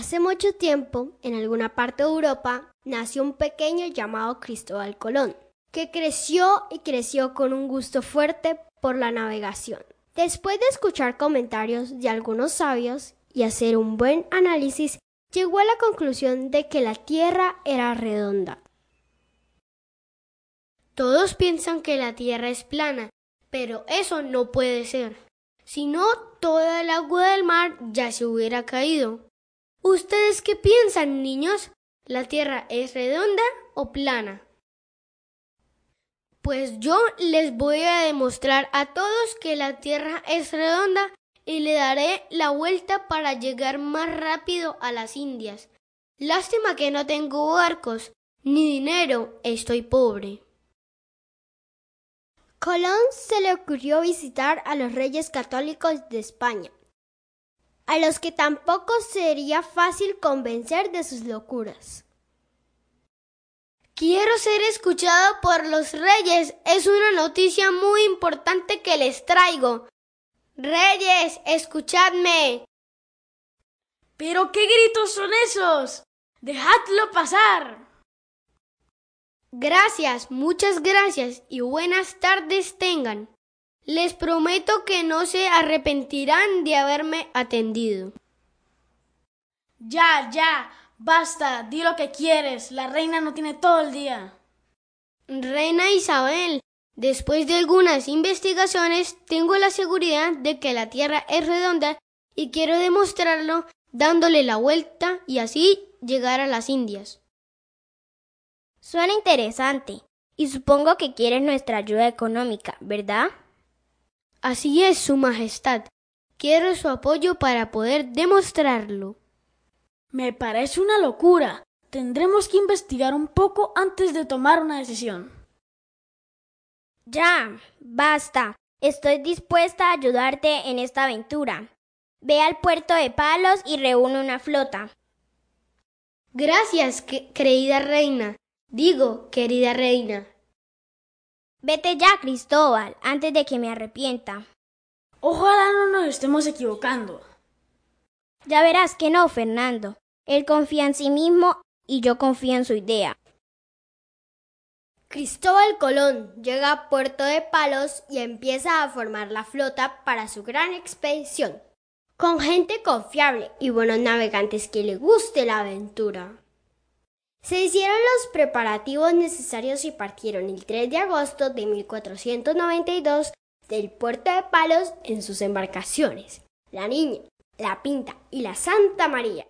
Hace mucho tiempo, en alguna parte de Europa, nació un pequeño llamado Cristóbal Colón, que creció y creció con un gusto fuerte por la navegación. Después de escuchar comentarios de algunos sabios y hacer un buen análisis, llegó a la conclusión de que la Tierra era redonda. Todos piensan que la Tierra es plana, pero eso no puede ser. Si no, toda el agua del mar ya se hubiera caído. ¿Ustedes qué piensan, niños? ¿La Tierra es redonda o plana? Pues yo les voy a demostrar a todos que la Tierra es redonda y le daré la vuelta para llegar más rápido a las Indias. Lástima que no tengo barcos ni dinero, estoy pobre. Colón se le ocurrió visitar a los reyes católicos de España a los que tampoco sería fácil convencer de sus locuras. Quiero ser escuchado por los reyes. Es una noticia muy importante que les traigo. Reyes, escuchadme. ¿Pero qué gritos son esos? Dejadlo pasar. Gracias, muchas gracias y buenas tardes tengan. Les prometo que no se arrepentirán de haberme atendido. Ya, ya, basta, di lo que quieres. La reina no tiene todo el día. Reina Isabel, después de algunas investigaciones, tengo la seguridad de que la Tierra es redonda y quiero demostrarlo dándole la vuelta y así llegar a las Indias. Suena interesante. Y supongo que quieres nuestra ayuda económica, ¿verdad? Así es, Su Majestad. Quiero su apoyo para poder demostrarlo. Me parece una locura. Tendremos que investigar un poco antes de tomar una decisión. Ya, basta. Estoy dispuesta a ayudarte en esta aventura. Ve al puerto de Palos y reúne una flota. Gracias, querida reina. Digo, querida reina. Vete ya, Cristóbal, antes de que me arrepienta. Ojalá no nos estemos equivocando. Ya verás que no, Fernando. Él confía en sí mismo y yo confío en su idea. Cristóbal Colón llega a Puerto de Palos y empieza a formar la flota para su gran expedición, con gente confiable y buenos navegantes que le guste la aventura. Se hicieron los preparativos necesarios y partieron el 3 de agosto de 1492 del puerto de Palos en sus embarcaciones, la Niña, la Pinta y la Santa María.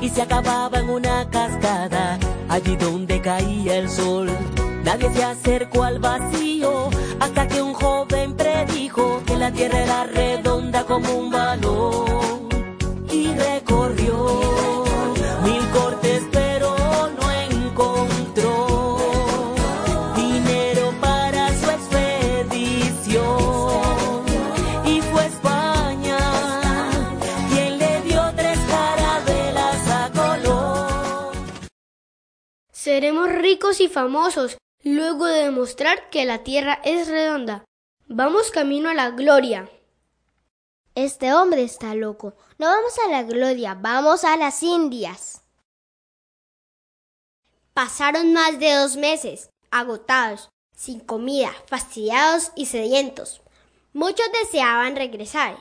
Y se acababa en una cascada, allí donde caía el sol. Nadie se acercó al vacío hasta que un joven predijo que la tierra era redonda como un balón Seremos ricos y famosos luego de demostrar que la Tierra es redonda. Vamos camino a la gloria. Este hombre está loco. No vamos a la gloria, vamos a las Indias. Pasaron más de dos meses, agotados, sin comida, fastidiados y sedientos. Muchos deseaban regresar,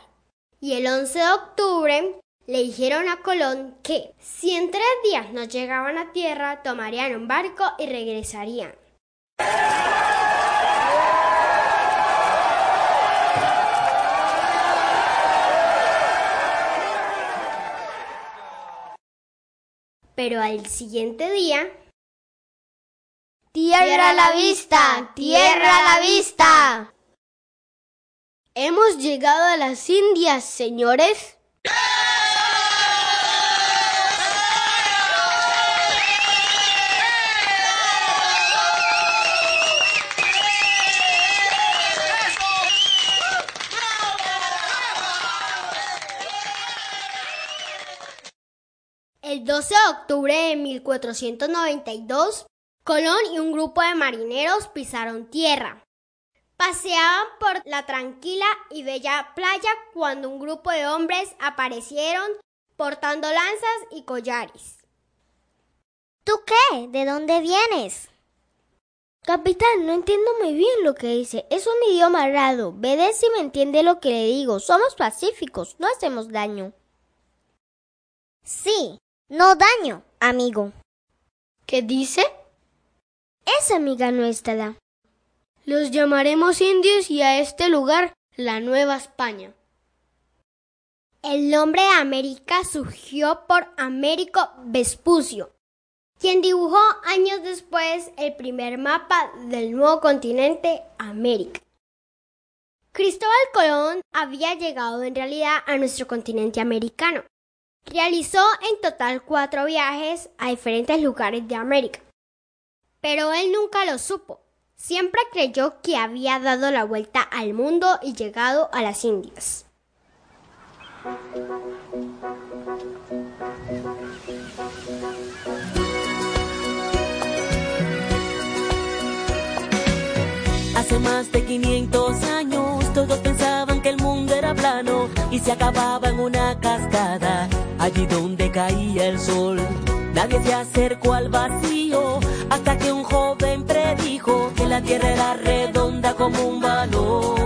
y el 11 de octubre le dijeron a Colón que si en tres días no llegaban a tierra, tomarían un barco y regresarían. Pero al siguiente día... ¡Tierra a la vista! ¡Tierra a la vista! Hemos llegado a las Indias, señores. El 12 de octubre de 1492, Colón y un grupo de marineros pisaron tierra. Paseaban por la tranquila y bella playa cuando un grupo de hombres aparecieron portando lanzas y collares. ¿Tú qué? ¿De dónde vienes? Capitán, no entiendo muy bien lo que dice. Es un idioma raro. Veré si me entiende lo que le digo. Somos pacíficos, no hacemos daño. Sí, no daño, amigo. ¿Qué dice? Es amiga nuestra. Los llamaremos indios y a este lugar la Nueva España. El nombre de América surgió por Américo Vespucio, quien dibujó años después el primer mapa del nuevo continente América. Cristóbal Colón había llegado en realidad a nuestro continente americano. Realizó en total cuatro viajes a diferentes lugares de América, pero él nunca lo supo. Siempre creyó que había dado la vuelta al mundo y llegado a las Indias. Hace más de 500 años todos pensaban que el mundo era plano y se acababa en una cascada, allí donde caía el sol. Nadie se acercó al vacío hasta que un joven predijo que la tierra era redonda como un balón